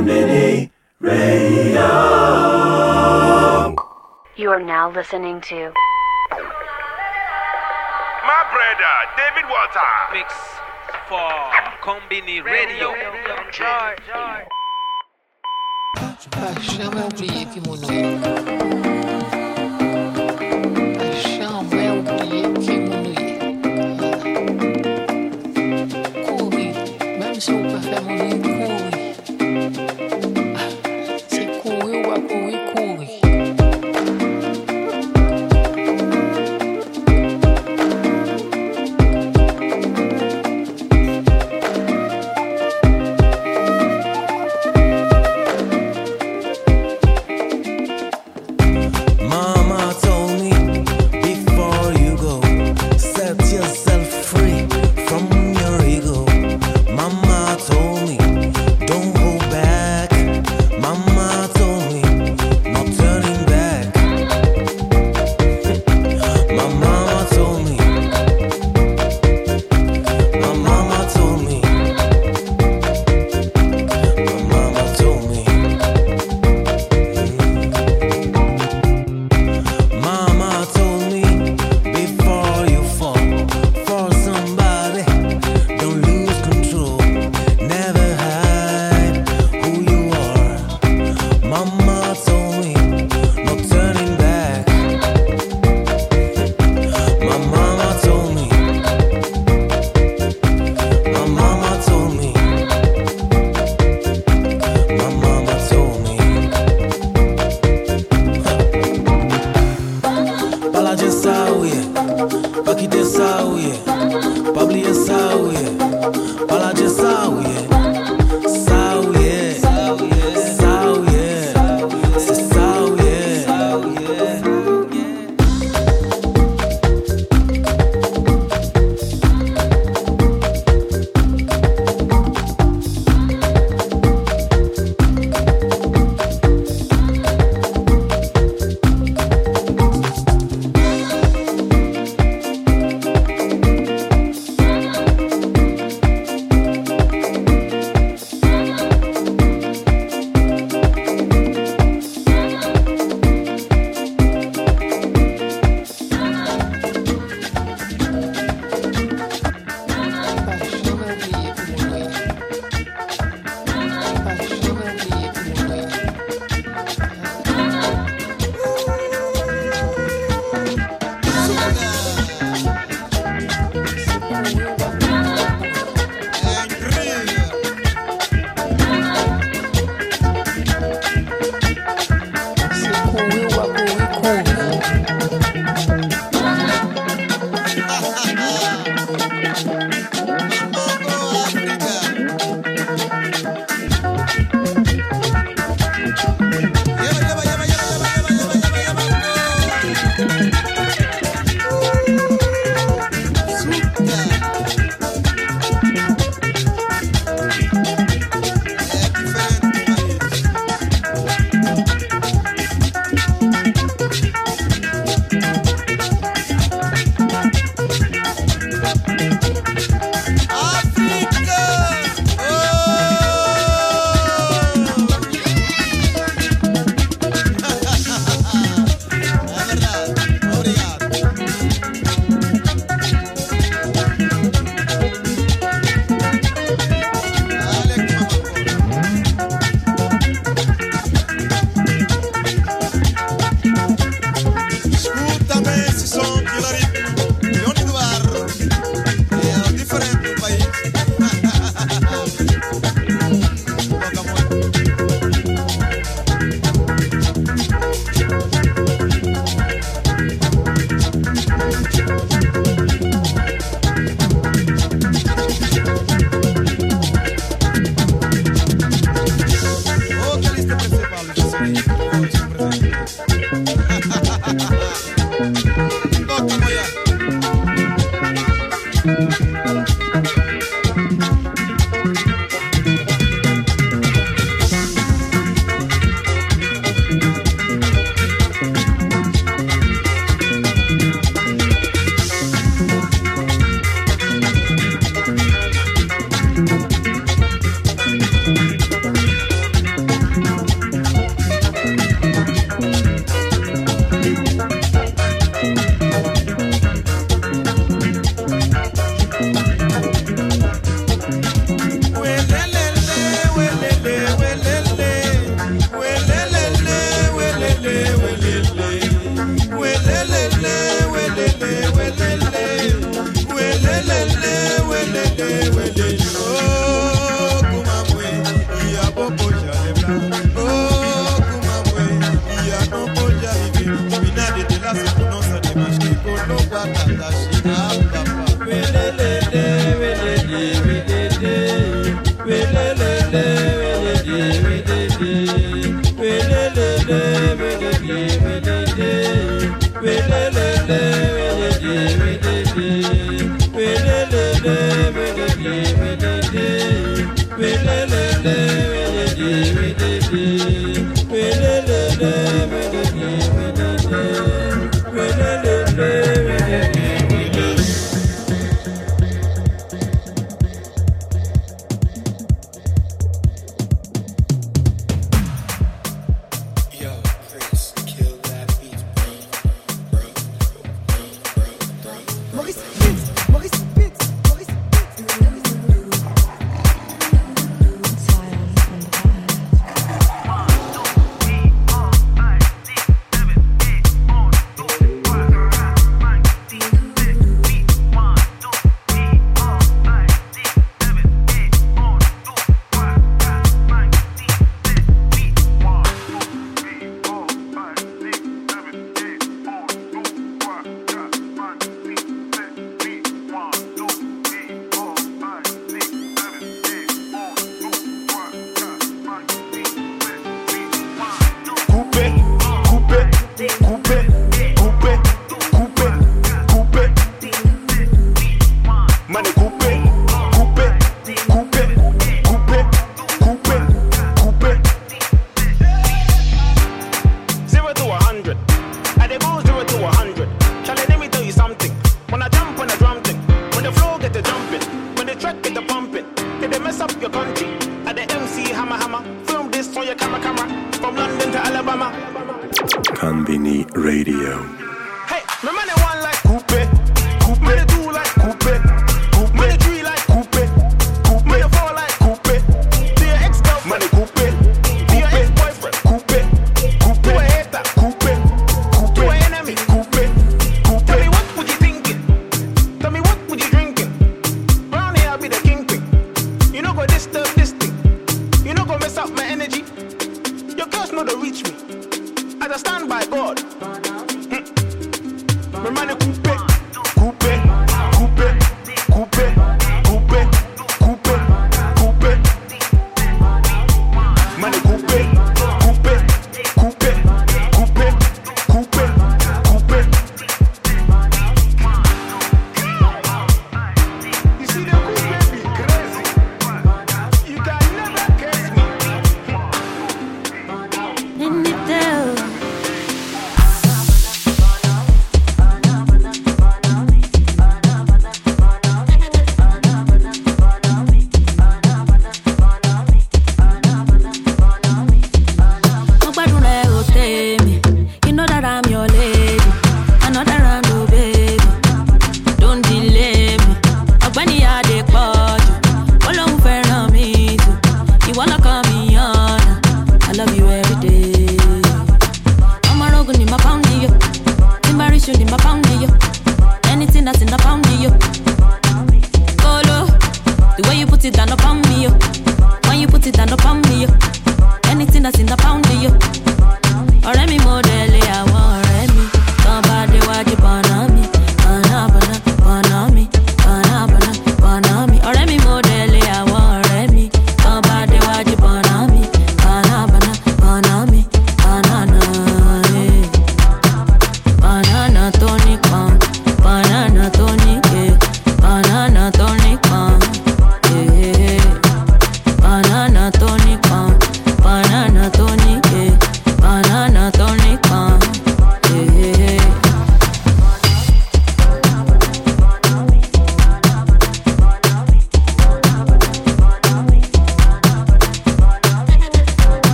Mini Radio. You are now listening to My brother, David Walters. Mix for Konbini Radio. Paixão é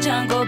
讲过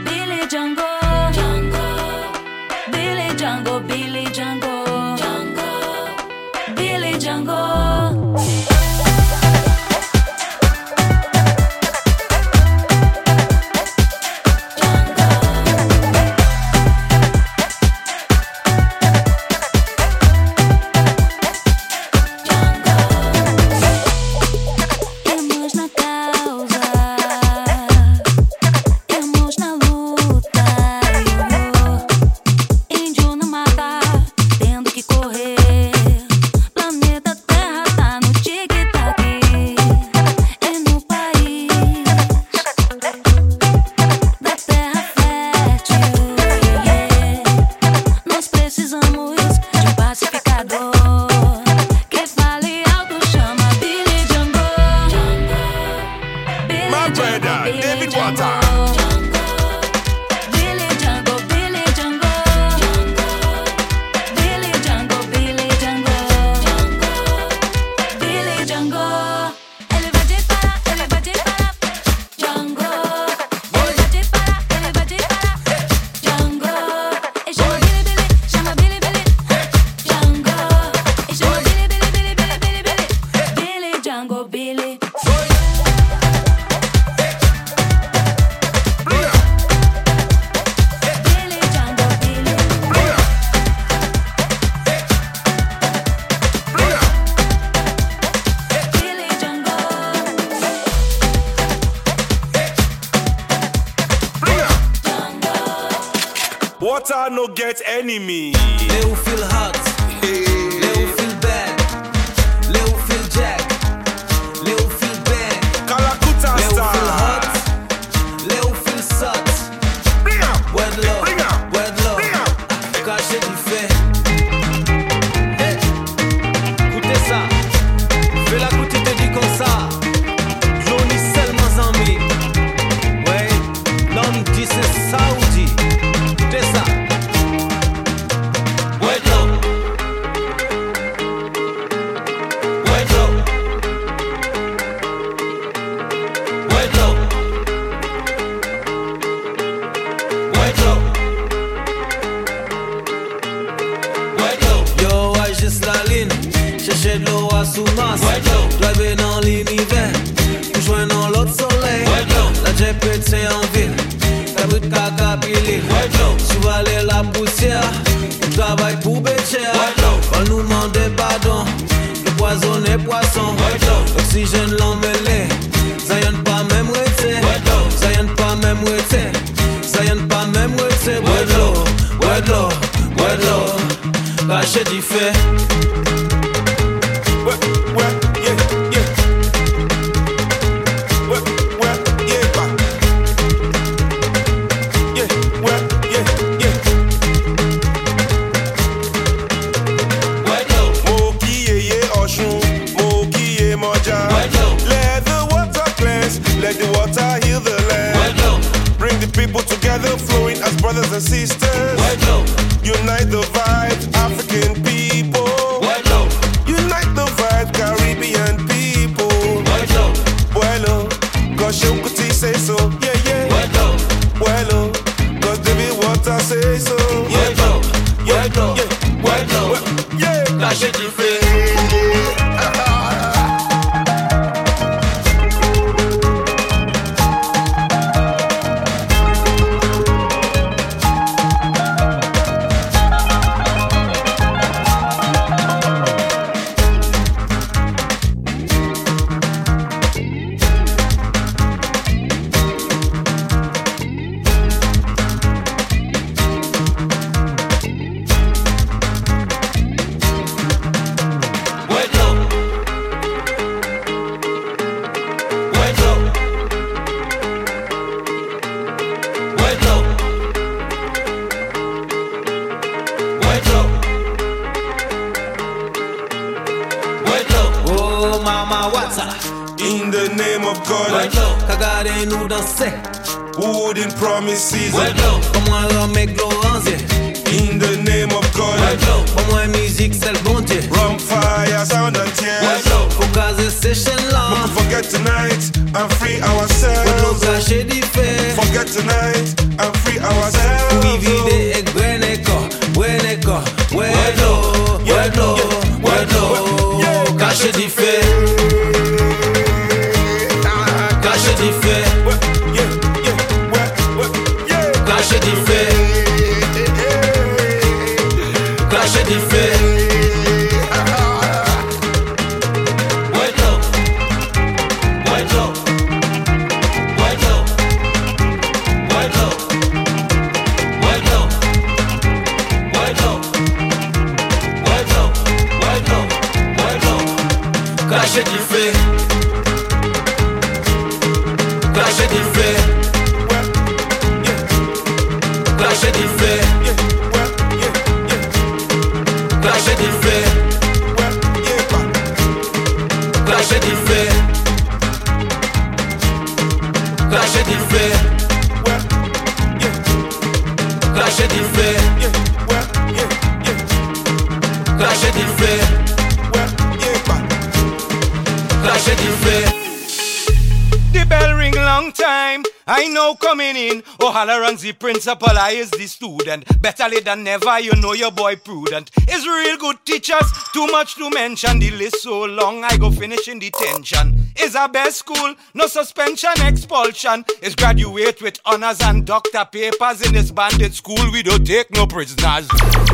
student. Better late than never, you know your boy prudent. Is real good teachers, too much to mention. The list so long, I go finish in detention. Is a best school, no suspension, expulsion. Is graduate with honors and doctor papers in this bandit school. We don't take no prisoners.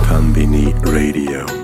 Konbini Radio.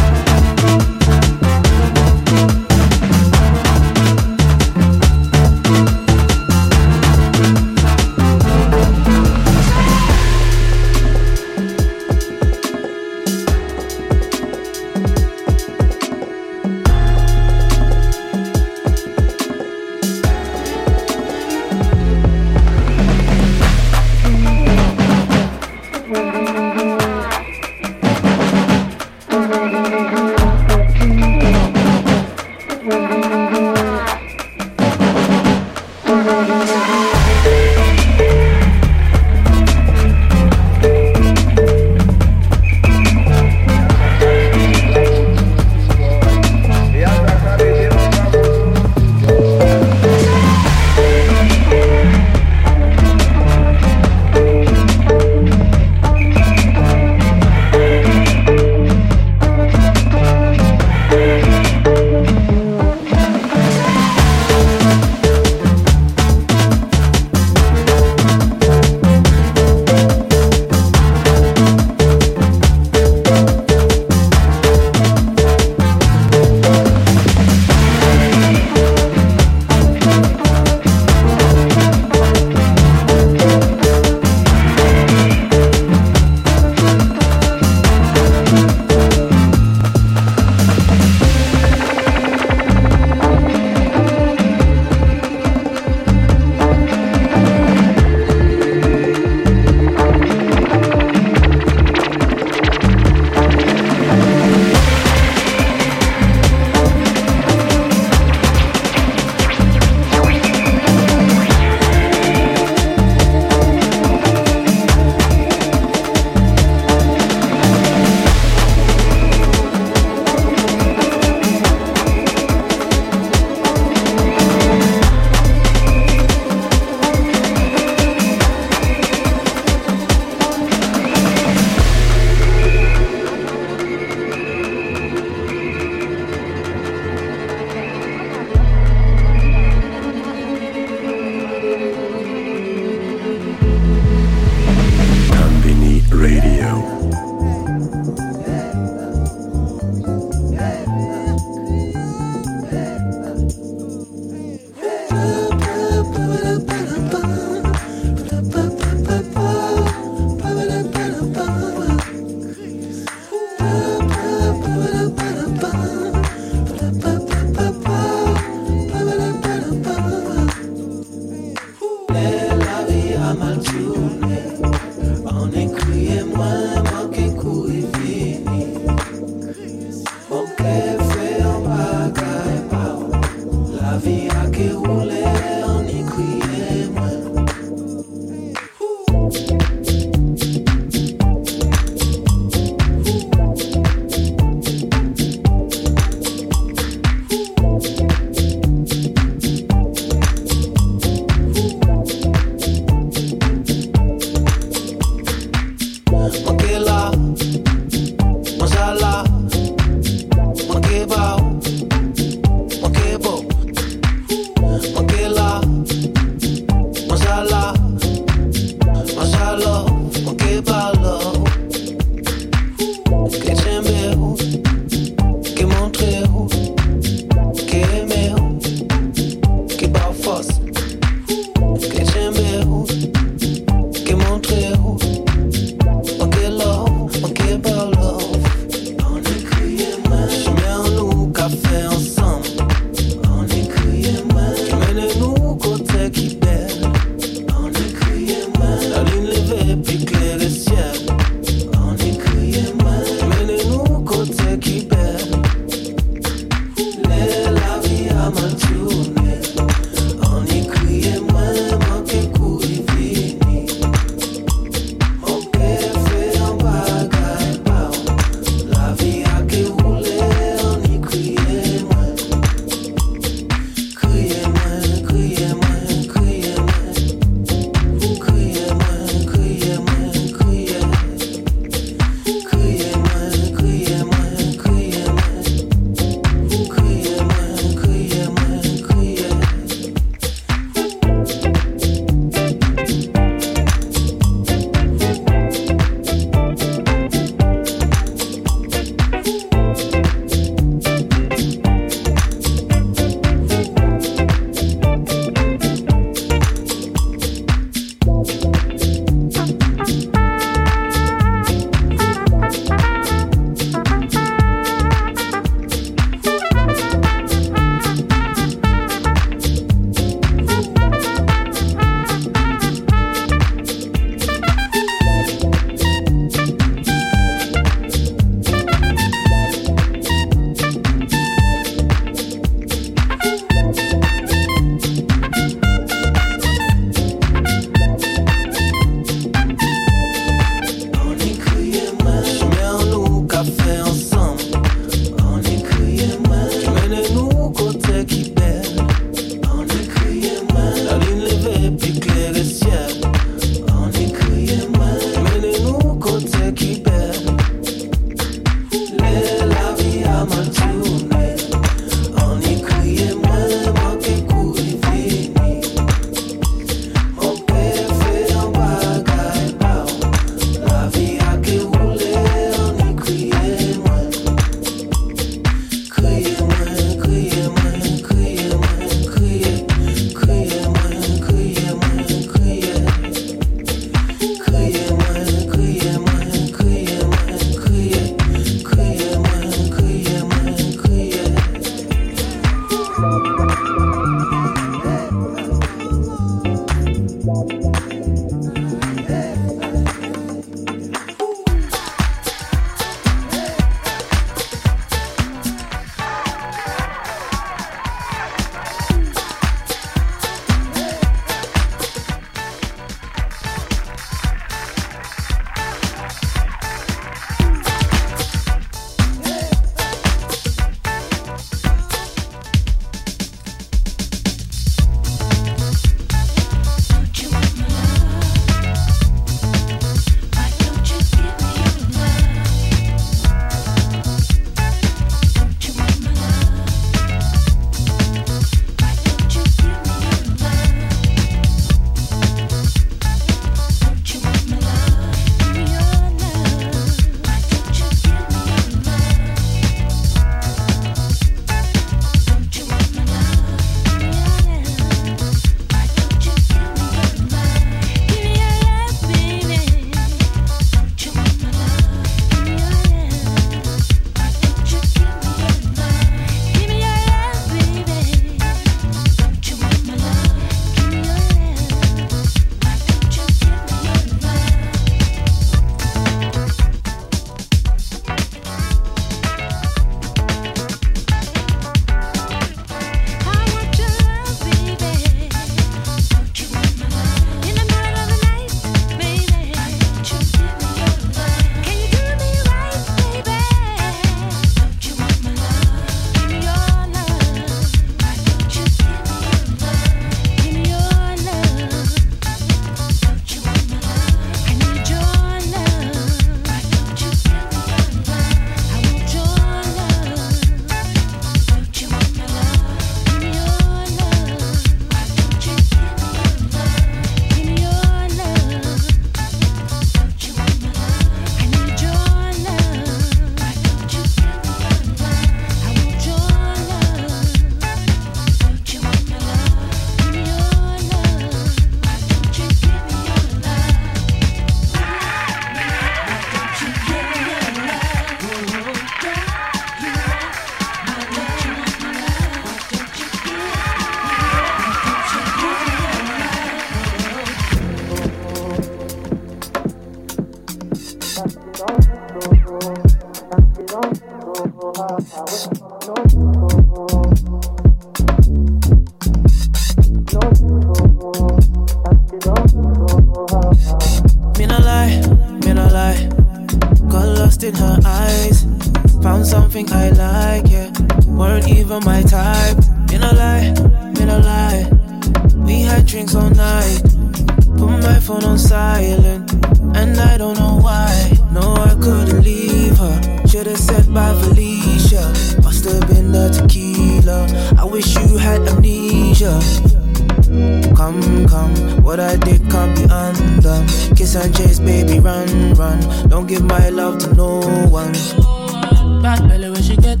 Bad belly when she get.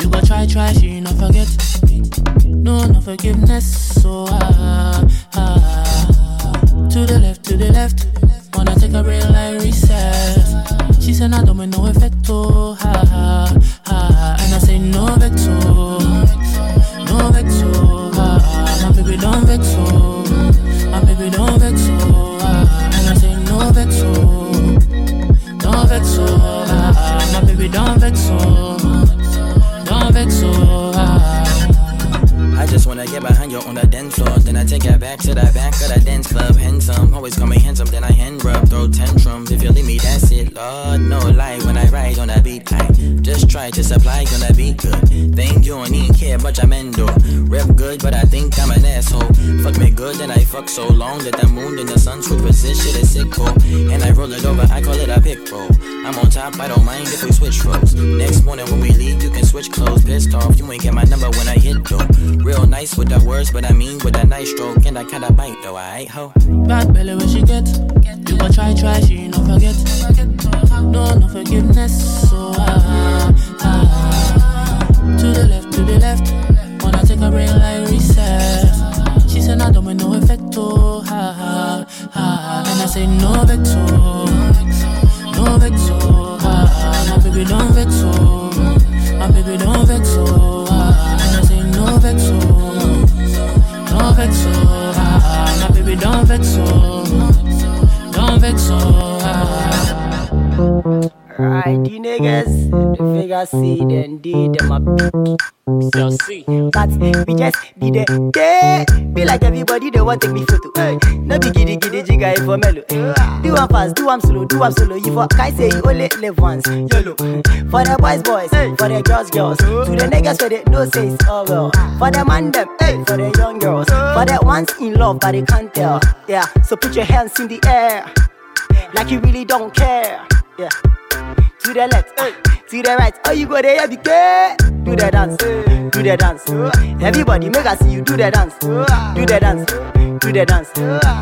You go try, try, she not forget. No, no forgiveness. So ah, ah. To the left, to the left. Take back to the back of the dance club. Just to supply on the beat good. Think you don't even care, but I'm endo. Rep good, but I think I'm an asshole. Fuck me good, then I fuck so long that the moon and the sun superposition shit is sick, oh. And I roll it over, I call it a pick roll. I'm on top, I don't mind if we switch roles. Next morning when we leave, you can switch clothes. Pissed off, you ain't get my number when I hit though. Real nice with the words, but I mean with a nice stroke. And I kinda bite though, I ain't ho. Bad belly when she get. You go try, try, she no forget. No, no forgiveness. So ah, ah. To the left, to the left. Wanna take a real life reset. She said, I don't make no effect. Oh, ha, ha, ha. And I say, no vector. No vector. Ah, ah. My baby, don't vex. Oh. My baby, don't vex. Oh. Ah, and I say, no vector. Don't vex. Oh. Ah, ah. My baby, don't vex. Oh. Don't vex. Oh. Ah. Right, the niggas, the figure C, then D, them a big. So see, but we just be there, there. Be like everybody, they want take me photo. Hey, no be giddy giddy jigga if for mellow. Do one fast, do one slow, do one solo. You for I say you only live once. YOLO. For the boys, boys, hey. for the girls, girls. To the niggas where they no say it's all well. For the man them, hey. for the young girls. For the ones in love but they can't tell. Yeah, so put your hands in the air, like you really don't care. Yeah to the left, eh, to the right. Oh, you go there, be. Do the dance, do the dance. Everybody make us see you do the dance, do the dance, do the dance.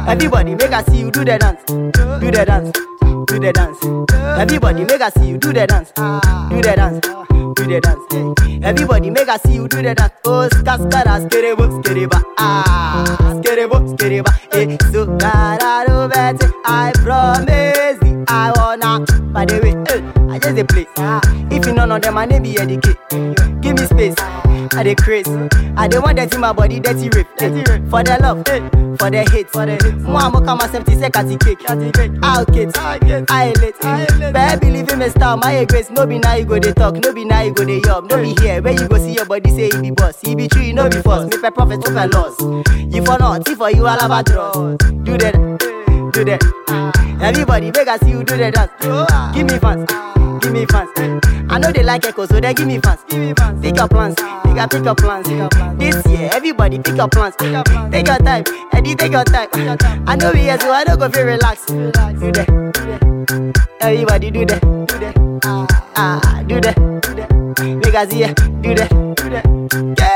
Everybody make us see you do the dance, do the dance, do the dance. Everybody make us see you do the dance, do the dance. Do the dance, everybody make us see you do the dance. Oh, skaskara, skerebo, skereba, ah, skerebo, skereba. Eh, so. I promise I wanna. By the way, eh, I just a place. Ah, if you know none of them, my name be educate. Give me space. I dey craze. I dey want that in my body, dirty rape. Dirty rape. For the love, eh, for the hate. For the hate. Amo kama 70 seconds cake. I'll get, I late. Baby, believe in me style, my grace. No be now you go dey talk, no be now you go dey yub. No be here, where you go see your body say you be boss. You be true, no be false. Make my profit, make my loss. You for not, if for you all about draws. Do that, do that. Everybody beg us you do the dance. Give me fans, give me fans. I know they like echo, so they give me fans. Pick your plans, pick up, pick your plans. This year, everybody pick your plans. Take your time, Eddie, take your time. I know we here, so I don't go feel relax. Do that, everybody do that, that. Ah, do that, that. Make us here, do that, do that. Yeah,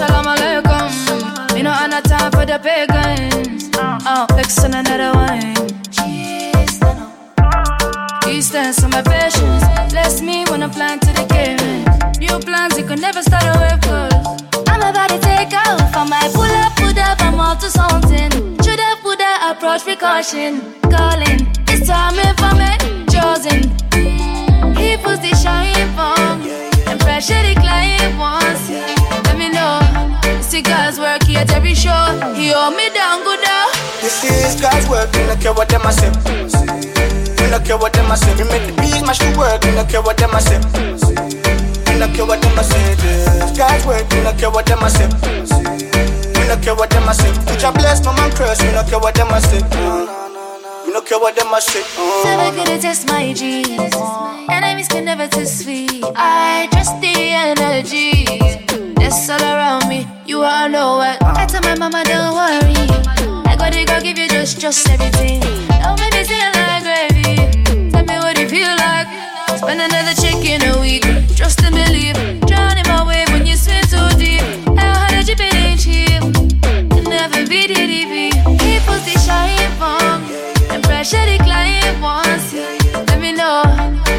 Assalamu alaikum. Me no on a time for the pagans. Oh, fixing another wine. Eastern, on my patience. Bless me when I plan to the game. New plans, you could never start a wave cause I'm about to take off. I might pull up, put up, I'm up to something. Shoulda, woulda, approach precaution. Calling, it's time if I'm chosen. He puts the shine from and pressure the client wants. Me know. Work here at every show. He hold me down good now. This is God's work, we don't care what them a say. We don't care what them a say. We make the beat mash the work, we don't care what them a say. We don't care what them a say. This God's work, we don't care what them a say. We don't care what them a say. Put your bless, man curse, we don't care what them a say. Uh, we don't care what them a say. Uh. Never could have test my G's. Enemies can never test me. I trust the energy. That's all around me. You all know what. I tell my mama, don't worry. I got it, go give you just, just everything. Don't make me feel like gravy. Tell me what it feel like. Spend another check in a week. Trust and believe. Drowning my wave when you swim too deep. How hard you been cheap? Never be DDP. He puts the shine from and pressure the client wants. Let me know.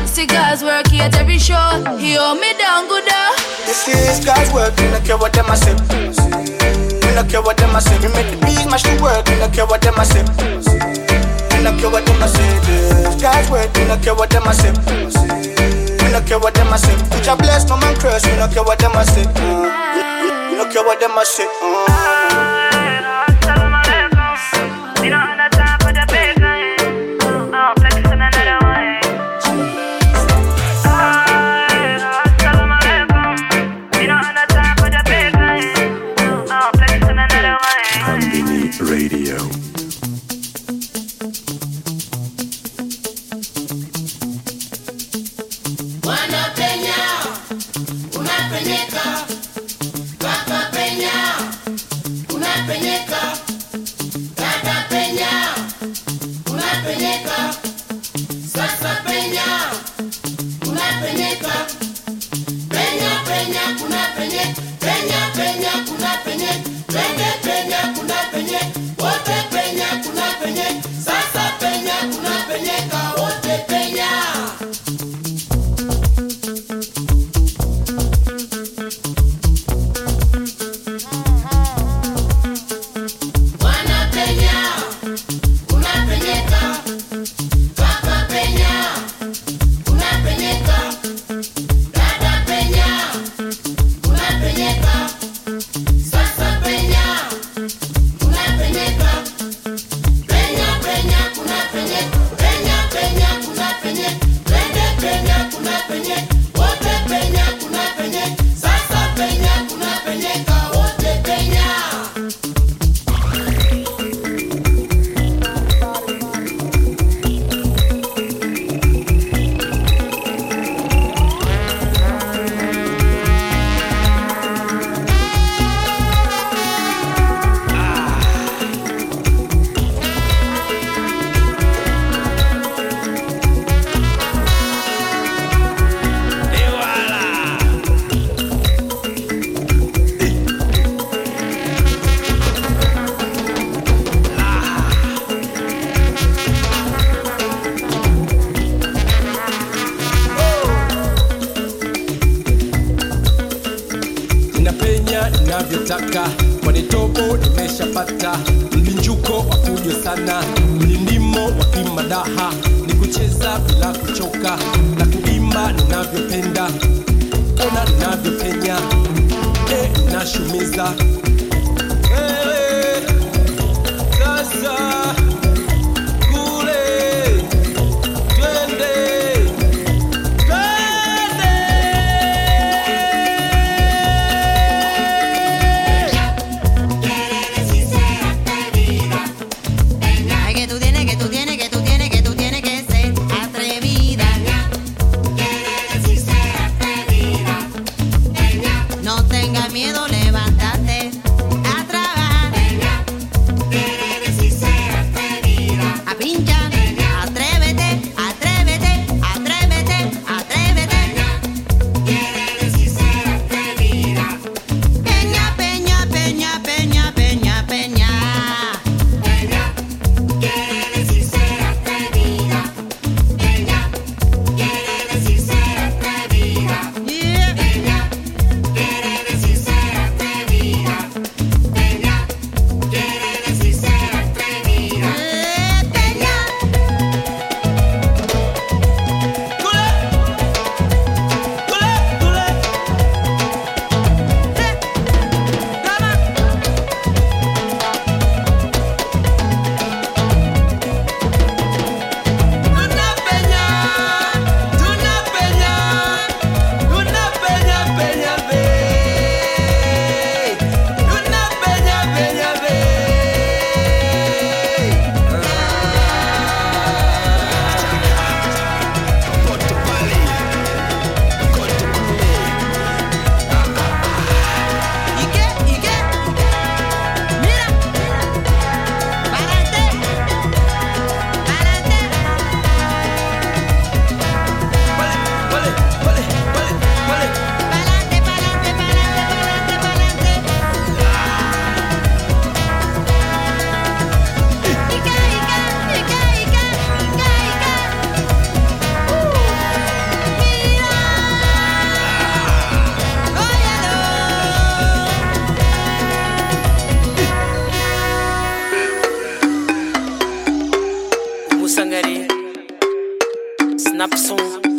Cigars work here at every show. He hold me down good now. This is God's work, we don't care what them a say. We don't care what them a say. We make the beat mash the work, we don't care what them a say. We don't care what them a say. This God's work, we don't care what them a say. We don't care what them a say. Put your bless, no man curse, we don't care what them a say. We don't care what them a say. Unapenyeka, sasa penya, unapenyeka, penya penya, kuna penye, penya penya, kuna Snap soon.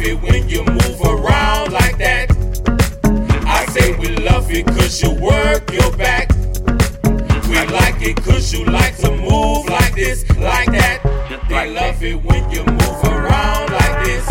love it when you move around like that. I say we love it cause you work your back. We like it cause you like to move like this, like that. They love it when you move around like this.